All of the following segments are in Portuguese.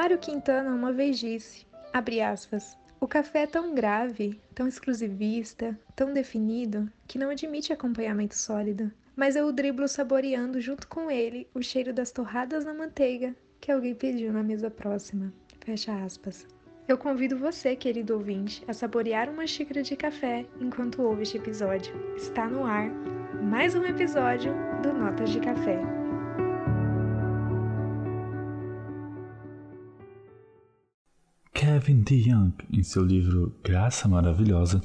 Mário Quintana uma vez disse, aspas, o café é tão grave, tão exclusivista, tão definido, que não admite acompanhamento sólido. Mas eu o driblo saboreando junto com ele o cheiro das torradas na manteiga que alguém pediu na mesa próxima. Fecha aspas. Eu convido você, querido ouvinte, a saborear uma xícara de café enquanto ouve este episódio. Está no ar mais um episódio do Notas de Café. Kevin DeYoung, em seu livro Graça Maravilhosa,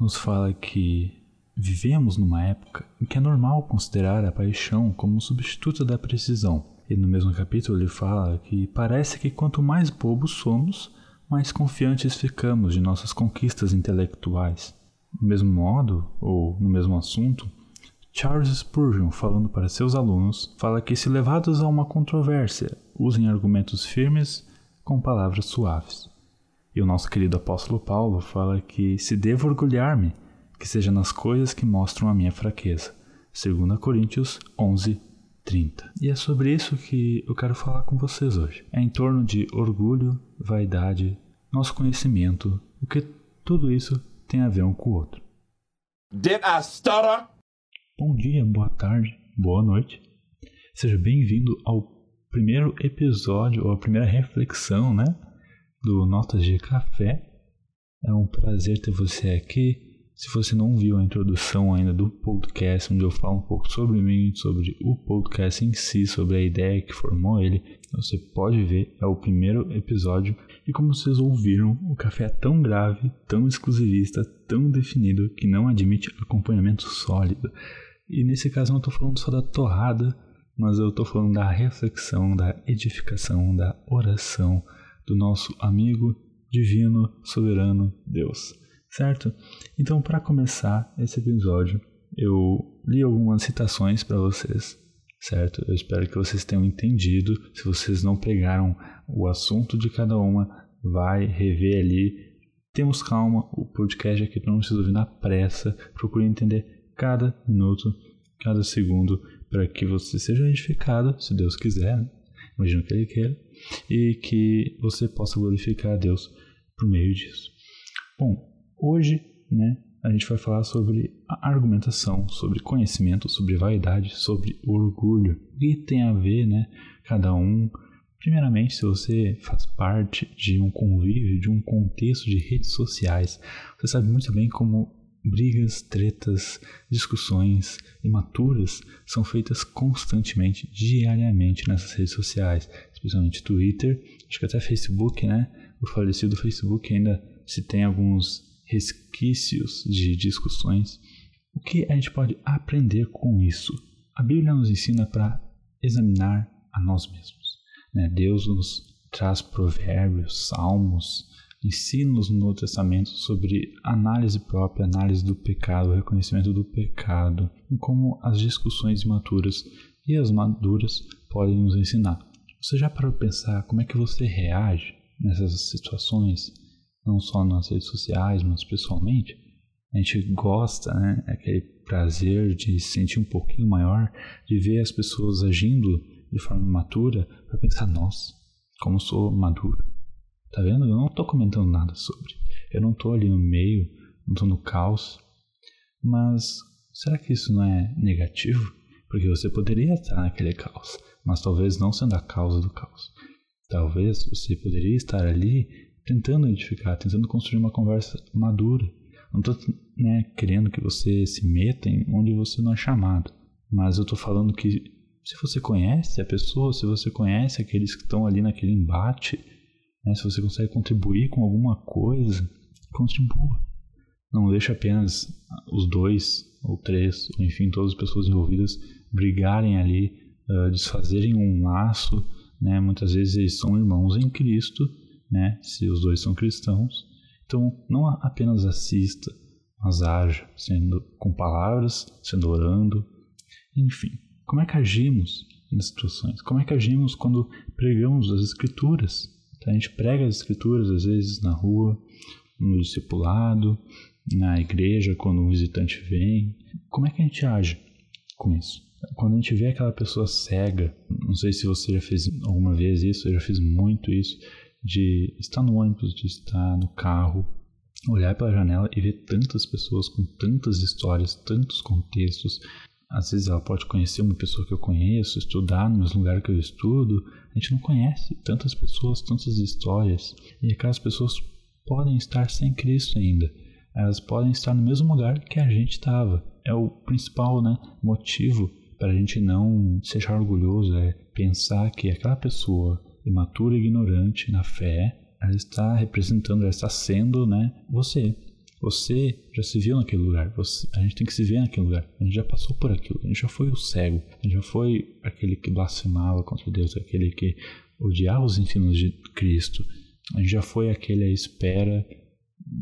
nos fala que vivemos numa época em que é normal considerar a paixão como substituta da precisão. E no mesmo capítulo ele fala que parece que quanto mais bobos somos, mais confiantes ficamos de nossas conquistas intelectuais. Do mesmo modo, ou no mesmo assunto, Charles Spurgeon, falando para seus alunos, fala que se levados a uma controvérsia, usem argumentos firmes com palavras suaves. E o nosso querido apóstolo Paulo fala que se devo orgulhar-me, que seja nas coisas que mostram a minha fraqueza. 2 Coríntios 11, 30. E é sobre isso que eu quero falar com vocês hoje. É em torno de orgulho, vaidade, nosso conhecimento, o que tudo isso tem a ver um com o outro. Did I stutter? Bom dia, boa tarde, boa noite. Seja bem-vindo ao primeiro episódio, ou a primeira reflexão, né? Do Notas de Café. É um prazer ter você aqui. Se você não viu a introdução ainda do podcast, onde eu falo um pouco sobre mim, sobre o podcast em si, sobre a ideia que formou ele, você pode ver, é o primeiro episódio. E como vocês ouviram, o café é tão grave, tão exclusivista, tão definido, que não admite acompanhamento sólido. E nesse caso não estou falando só da torrada, mas eu estou falando da reflexão, da edificação, da oração do nosso amigo divino, soberano Deus certo? Então, para começar esse episódio, eu li algumas citações para vocês, certo? Eu espero que vocês tenham entendido. Se vocês não pegaram o assunto de cada uma, vai rever ali. Temos calma, o podcast aqui não precisa ouvir na pressa. Procure entender cada minuto, cada segundo, para que você seja edificado, se Deus quiser, né? imagino que Ele queira, e que você possa glorificar a Deus por meio disso. Bom, Hoje, né, a gente vai falar sobre a argumentação, sobre conhecimento, sobre vaidade, sobre orgulho. O que tem a ver, né, cada um. Primeiramente, se você faz parte de um convívio, de um contexto de redes sociais, você sabe muito bem como brigas, tretas, discussões imaturas são feitas constantemente, diariamente nessas redes sociais, especialmente Twitter, acho que até Facebook, né? O falecido Facebook ainda se tem alguns resquícios de discussões. O que a gente pode aprender com isso? A Bíblia nos ensina para examinar a nós mesmos. Né? Deus nos traz provérbios, salmos, ensinos no Testamento sobre análise própria, análise do pecado, reconhecimento do pecado, e como as discussões imaturas e as maduras podem nos ensinar. Você já parou para pensar como é que você reage nessas situações? não só nas redes sociais, mas pessoalmente, a gente gosta, né? Aquele prazer de se sentir um pouquinho maior, de ver as pessoas agindo de forma matura, para pensar, nossa, como sou maduro. Tá vendo? Eu não estou comentando nada sobre. Eu não estou ali no meio, não estou no caos. Mas será que isso não é negativo? Porque você poderia estar naquele caos, mas talvez não sendo a causa do caos. Talvez você poderia estar ali tentando edificar, tentando construir uma conversa madura. Não estou né, querendo que você se meta em onde você não é chamado, mas eu estou falando que se você conhece a pessoa, se você conhece aqueles que estão ali naquele embate, né, se você consegue contribuir com alguma coisa, contribua. Não deixe apenas os dois ou três, ou enfim, todas as pessoas envolvidas brigarem ali, uh, desfazerem um laço. Né? Muitas vezes eles são irmãos em Cristo né? Se os dois são cristãos. Então, não apenas assista, mas haja, sendo com palavras, sendo orando, enfim. Como é que agimos nas situações? Como é que agimos quando pregamos as escrituras? A gente prega as escrituras às vezes na rua, no discipulado, na igreja quando um visitante vem. Como é que a gente age com isso? quando a gente vê aquela pessoa cega, não sei se você já fez alguma vez isso, eu já fiz muito isso, de estar no ônibus, de estar no carro, olhar pela janela e ver tantas pessoas com tantas histórias, tantos contextos. Às vezes ela pode conhecer uma pessoa que eu conheço, estudar no mesmo lugar que eu estudo. A gente não conhece tantas pessoas, tantas histórias. E aquelas pessoas podem estar sem Cristo ainda. Elas podem estar no mesmo lugar que a gente estava. É o principal né, motivo para a gente não se achar orgulhoso, é pensar que aquela pessoa imatura e ignorante na fé, ela está representando, ela está sendo né, você. Você já se viu naquele lugar, você, a gente tem que se ver naquele lugar, a gente já passou por aquilo, a gente já foi o cego, a gente já foi aquele que blasfemava contra Deus, aquele que odiava os ensinos de Cristo, a gente já foi aquele à espera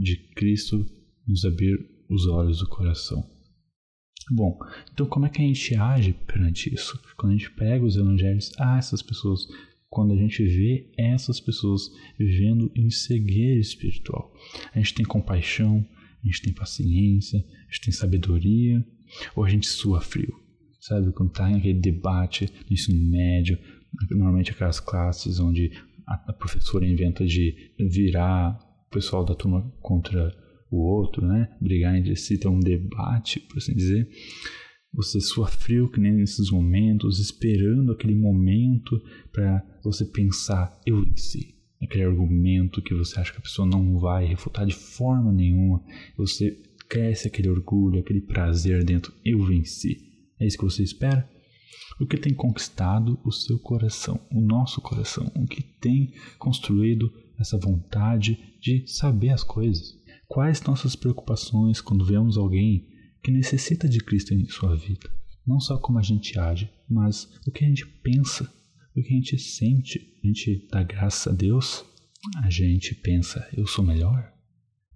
de Cristo nos abrir os olhos do coração. Bom, então como é que a gente age perante isso? Quando a gente pega os evangelhos, ah, essas pessoas, quando a gente vê essas pessoas vivendo em cegueira espiritual, a gente tem compaixão, a gente tem paciência, a gente tem sabedoria, ou a gente sua frio, sabe? Quando está aquele debate no ensino médio, normalmente aquelas classes onde a professora inventa de virar o pessoal da turma contra o outro, né? Brigar entre si, ter um debate, por assim dizer. Você sua frio que nem nesses momentos, esperando aquele momento para você pensar, eu venci. Aquele argumento que você acha que a pessoa não vai refutar de forma nenhuma. Você cresce aquele orgulho, aquele prazer dentro, eu venci. É isso que você espera? O que tem conquistado o seu coração, o nosso coração, o que tem construído essa vontade de saber as coisas. Quais nossas preocupações quando vemos alguém que necessita de Cristo em sua vida? Não só como a gente age, mas o que a gente pensa, o que a gente sente. A gente dá graça a Deus, a gente pensa, eu sou melhor,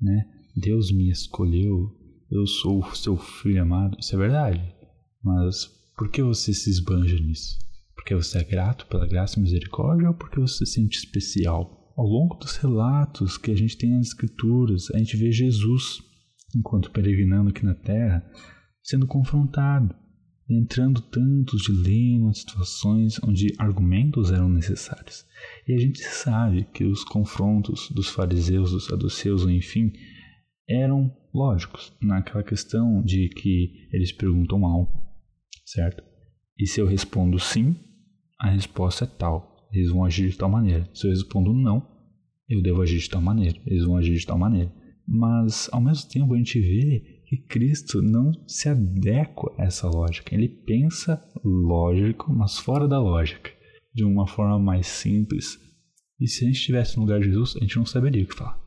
né? Deus me escolheu, eu sou o seu filho amado. Isso é verdade. Mas por que você se esbanja nisso? Porque você é grato pela graça e misericórdia ou porque você se sente especial? Ao longo dos relatos que a gente tem nas Escrituras, a gente vê Jesus, enquanto peregrinando aqui na Terra, sendo confrontado, entrando tantos dilemas, situações onde argumentos eram necessários. E a gente sabe que os confrontos dos fariseus, dos saduceus, enfim, eram lógicos, naquela questão de que eles perguntam algo, certo? E se eu respondo sim, a resposta é tal eles vão agir de tal maneira. Se eu respondo não, eu devo agir de tal maneira. Eles vão agir de tal maneira. Mas, ao mesmo tempo, a gente vê que Cristo não se adequa a essa lógica. Ele pensa lógico, mas fora da lógica, de uma forma mais simples. E se a gente estivesse no lugar de Jesus, a gente não saberia o que falar.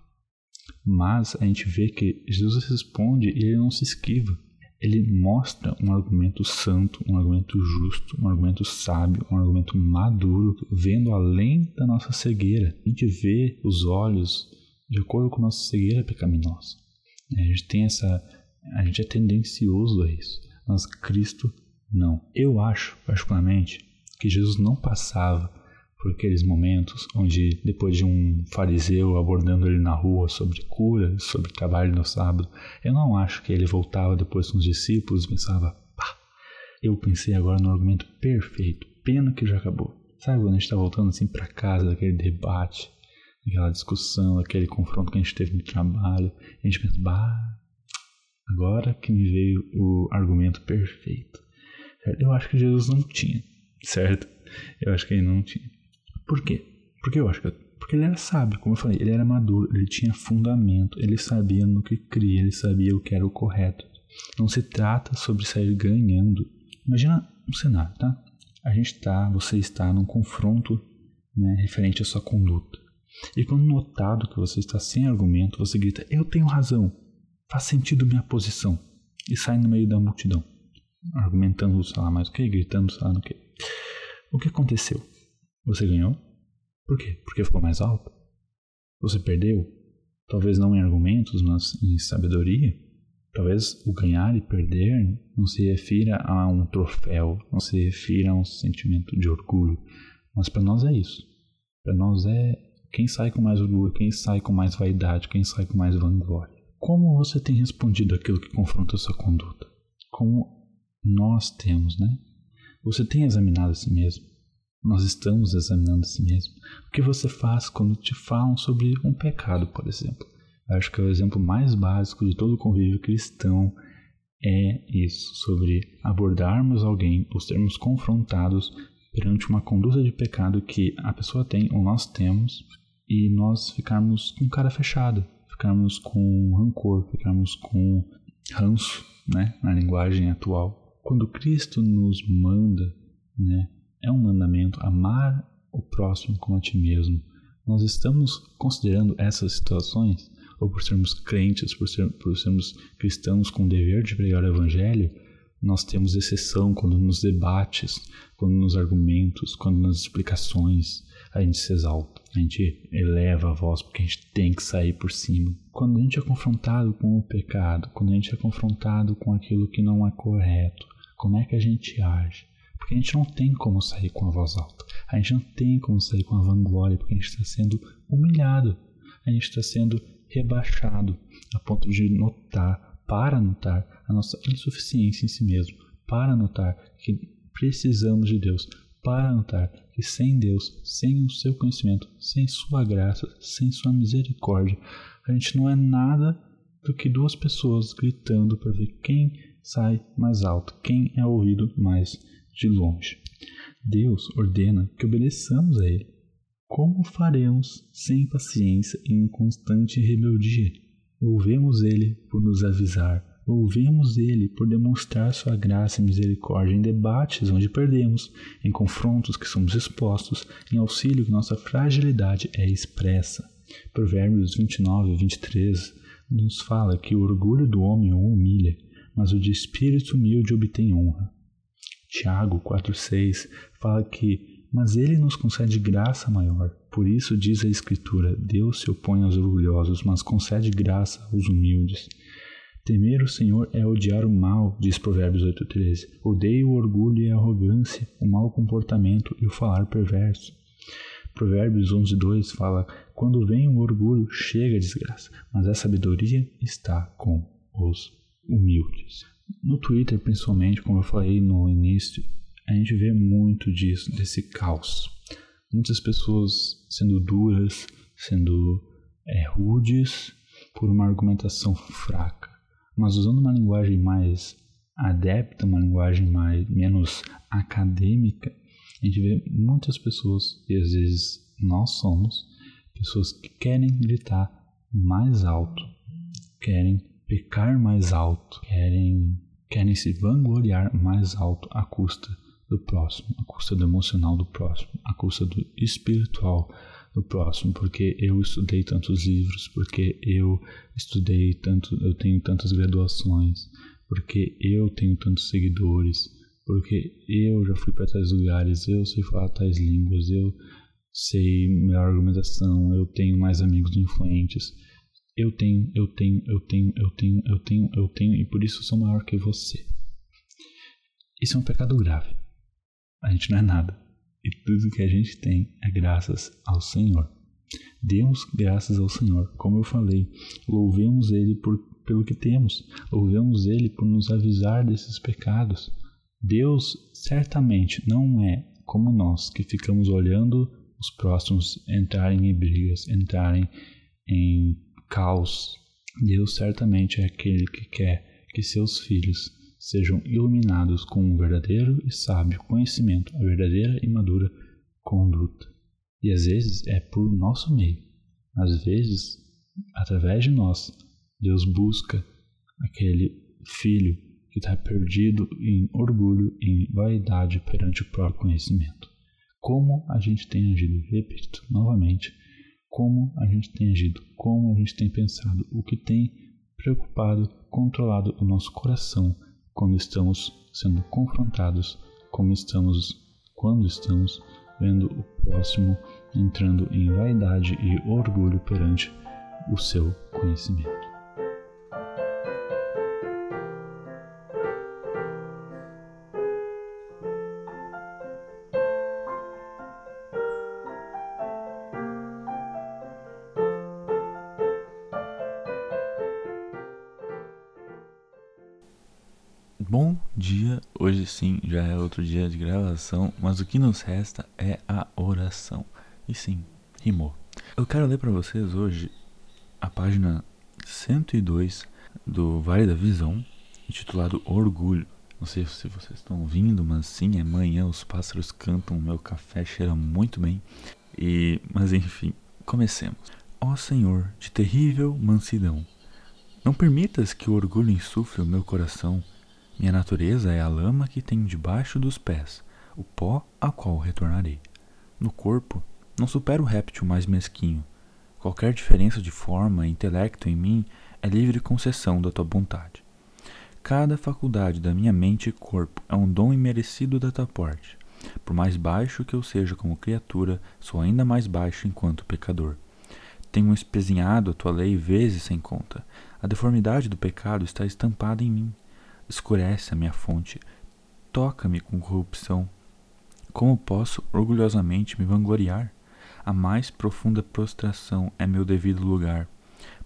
Mas a gente vê que Jesus responde e ele não se esquiva ele mostra um argumento santo, um argumento justo, um argumento sábio, um argumento maduro, vendo além da nossa cegueira. A gente vê os olhos de acordo com nossa cegueira pecaminosa. A gente tem essa, a gente é tendencioso a isso, mas Cristo não. Eu acho, particularmente, que Jesus não passava por aqueles momentos onde, depois de um fariseu abordando ele na rua sobre cura, sobre trabalho no sábado, eu não acho que ele voltava depois com os discípulos e pensava, pá, eu pensei agora no argumento perfeito, pena que já acabou. Sabe quando a gente está voltando assim para casa daquele debate, aquela discussão, aquele confronto que a gente teve no trabalho, a gente pensa, bah, agora que me veio o argumento perfeito. Eu acho que Jesus não tinha, certo? Eu acho que ele não tinha. Por quê? Porque eu acho que porque ele era sábio, como eu falei, ele era maduro, ele tinha fundamento, ele sabia no que cria, ele sabia o que era o correto. Não se trata sobre sair ganhando. Imagina um cenário, tá? A gente está, você está num confronto né, referente à sua conduta. E quando notado que você está sem argumento, você grita: Eu tenho razão, faz sentido minha posição. E sai no meio da multidão, argumentando, sei lá, mais o que, gritando, sei lá no que. O que aconteceu? Você ganhou? Por quê? Porque ficou mais alto? Você perdeu? Talvez não em argumentos, mas em sabedoria? Talvez o ganhar e perder não se refira a um troféu, não se refira a um sentimento de orgulho. Mas para nós é isso. Para nós é quem sai com mais orgulho, quem sai com mais vaidade, quem sai com mais vanglória. Como você tem respondido aquilo que confronta a sua conduta? Como nós temos, né? Você tem examinado a si mesmo? Nós estamos examinando a si mesmo. O que você faz quando te falam sobre um pecado, por exemplo? Eu acho que é o exemplo mais básico de todo o convívio cristão é isso, sobre abordarmos alguém ou sermos confrontados perante uma conduta de pecado que a pessoa tem ou nós temos e nós ficarmos com cara fechada, ficarmos com rancor, ficarmos com ranço, né, na linguagem atual. Quando Cristo nos manda, né, é um mandamento amar o próximo como a ti mesmo. Nós estamos considerando essas situações ou por sermos crentes, por, ser, por sermos cristãos com o dever de pregar o evangelho, nós temos exceção quando nos debates, quando nos argumentos, quando nas explicações a gente se exalta, a gente eleva a voz porque a gente tem que sair por cima. Quando a gente é confrontado com o pecado, quando a gente é confrontado com aquilo que não é correto, como é que a gente age? Porque a gente não tem como sair com a voz alta, a gente não tem como sair com a vanglória, porque a gente está sendo humilhado, a gente está sendo rebaixado a ponto de notar, para notar a nossa insuficiência em si mesmo, para notar que precisamos de Deus, para notar que sem Deus, sem o seu conhecimento, sem sua graça, sem sua misericórdia, a gente não é nada do que duas pessoas gritando para ver quem sai mais alto, quem é ouvido mais de longe. Deus ordena que obedeçamos a Ele, como faremos sem paciência e em constante rebeldia? Louvemos Ele por nos avisar, louvemos Ele por demonstrar Sua graça e misericórdia em debates onde perdemos, em confrontos que somos expostos, em auxílio que nossa fragilidade é expressa. Provérbios 29 e 23 nos fala que o orgulho do homem o humilha, mas o de espírito humilde obtém honra. Tiago 4,6 fala que mas ele nos concede graça maior. Por isso diz a Escritura: Deus se opõe aos orgulhosos, mas concede graça aos humildes. Temer o Senhor é odiar o mal, diz Provérbios 8,13. Odeio o orgulho e a arrogância, o mau comportamento e o falar perverso. Provérbios 11,2 fala: Quando vem o orgulho, chega a desgraça, mas a sabedoria está com os humildes. No Twitter, principalmente, como eu falei no início, a gente vê muito disso, desse caos. Muitas pessoas sendo duras, sendo é, rudes por uma argumentação fraca, mas usando uma linguagem mais adepta, uma linguagem mais menos acadêmica, a gente vê muitas pessoas, e às vezes nós somos, pessoas que querem gritar mais alto, querem pecar mais alto, querem, querem se vangloriar mais alto à custa do próximo, a custa do emocional do próximo, a custa do espiritual do próximo, porque eu estudei tantos livros, porque eu estudei tanto, eu tenho tantas graduações, porque eu tenho tantos seguidores, porque eu já fui para tais lugares, eu sei falar tais línguas, eu sei melhor argumentação, eu tenho mais amigos influentes. Eu tenho, eu tenho, eu tenho, eu tenho, eu tenho, eu tenho, e por isso sou maior que você. Isso é um pecado grave a gente não é nada. E tudo que a gente tem é graças ao Senhor. Demos graças ao Senhor, como eu falei. Louvemos Ele por, pelo que temos. Louvemos Ele por nos avisar desses pecados. Deus certamente não é como nós que ficamos olhando os próximos entrarem em brigas, entrarem em caos. Deus certamente é aquele que quer que seus filhos sejam iluminados com um verdadeiro e sábio conhecimento, a verdadeira e madura conduta. E às vezes é por nosso meio, às vezes, através de nós, Deus busca aquele filho que está perdido em orgulho, em vaidade perante o próprio conhecimento. Como a gente tem agido, repito novamente, como a gente tem agido, como a gente tem pensado, o que tem preocupado, controlado o nosso coração quando estamos sendo confrontados, como estamos quando estamos vendo o próximo entrando em vaidade e orgulho perante o seu conhecimento. Bom dia, hoje sim já é outro dia de gravação, mas o que nos resta é a oração. E sim, rimou. Eu quero ler para vocês hoje a página 102 do Vale da Visão, intitulado Orgulho. Não sei se vocês estão ouvindo, mas sim, é manhã, os pássaros cantam, meu café cheira muito bem. E, mas enfim, comecemos. Ó Senhor, de terrível mansidão, não permitas que o orgulho insufle o meu coração. Minha natureza é a lama que tenho debaixo dos pés, o pó a qual retornarei. No corpo, não supero o réptil mais mesquinho. Qualquer diferença de forma e intelecto em mim é livre concessão da tua vontade. Cada faculdade da minha mente e corpo é um dom imerecido da tua parte. Por mais baixo que eu seja como criatura, sou ainda mais baixo enquanto pecador. Tenho espezinhado a tua lei vezes sem conta. A deformidade do pecado está estampada em mim. Escurece a minha fonte. Toca-me com corrupção. Como posso orgulhosamente me vangloriar? A mais profunda prostração é meu devido lugar,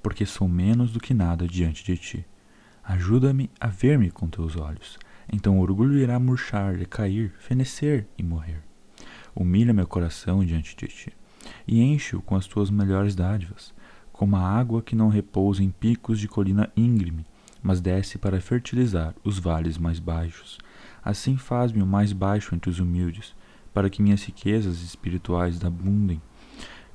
porque sou menos do que nada diante de ti. Ajuda-me a ver-me com teus olhos. Então o orgulho irá murchar, decair, fenecer e morrer. Humilha meu coração diante de ti e enche-o com as tuas melhores dádivas, como a água que não repousa em picos de colina íngreme, mas desce para fertilizar os vales mais baixos. Assim faz-me o mais baixo entre os humildes, para que minhas riquezas espirituais abundem.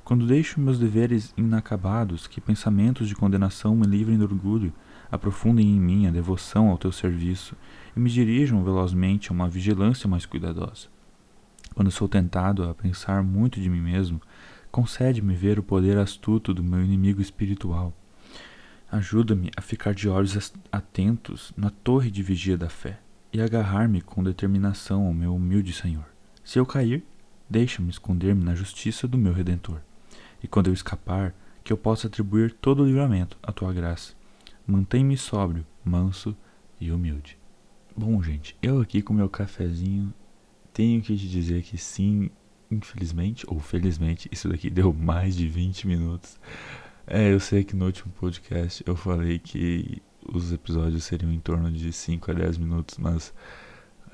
Quando deixo meus deveres inacabados, que pensamentos de condenação me livrem do orgulho, aprofundem em mim a devoção ao teu serviço e me dirijam velozmente a uma vigilância mais cuidadosa. Quando sou tentado a pensar muito de mim mesmo, concede-me ver o poder astuto do meu inimigo espiritual. Ajuda-me a ficar de olhos atentos na torre de vigia da fé e agarrar-me com determinação ao meu humilde Senhor. Se eu cair, deixa-me esconder-me na justiça do meu Redentor. E quando eu escapar, que eu possa atribuir todo o livramento à tua graça. Mantém-me sóbrio, manso e humilde. Bom, gente, eu aqui com meu cafezinho tenho que te dizer que sim, infelizmente ou felizmente, isso daqui deu mais de 20 minutos. É, eu sei que no último podcast eu falei que os episódios seriam em torno de 5 a 10 minutos, mas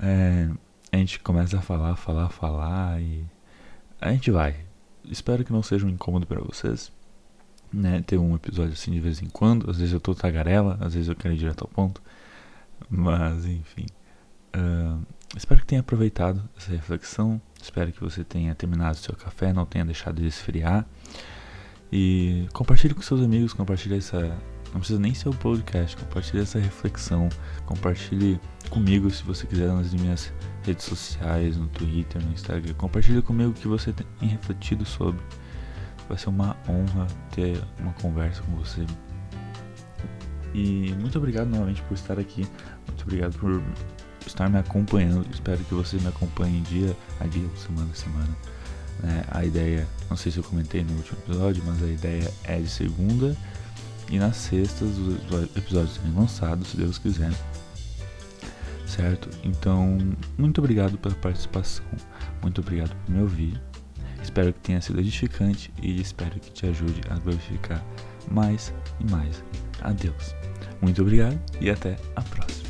é, a gente começa a falar, falar, falar e a gente vai. Espero que não seja um incômodo para vocês, né? Ter um episódio assim de vez em quando. Às vezes eu tô tagarela, às vezes eu quero ir direto ao ponto, mas enfim. Uh, espero que tenha aproveitado essa reflexão. Espero que você tenha terminado seu café, não tenha deixado de esfriar. E compartilhe com seus amigos, compartilhe essa. Não precisa nem ser o podcast, compartilhe essa reflexão. Compartilhe comigo se você quiser nas minhas redes sociais, no Twitter, no Instagram. Compartilhe comigo o que você tem refletido sobre. Vai ser uma honra ter uma conversa com você. E muito obrigado novamente por estar aqui. Muito obrigado por estar me acompanhando. Espero que você me acompanhe dia a dia, semana a semana. É, a ideia, não sei se eu comentei no último episódio, mas a ideia é de segunda e nas sextas os episódios serem lançados, se Deus quiser. Certo? Então, muito obrigado pela participação, muito obrigado por me ouvir. Espero que tenha sido edificante e espero que te ajude a glorificar mais e mais a Deus. Muito obrigado e até a próxima.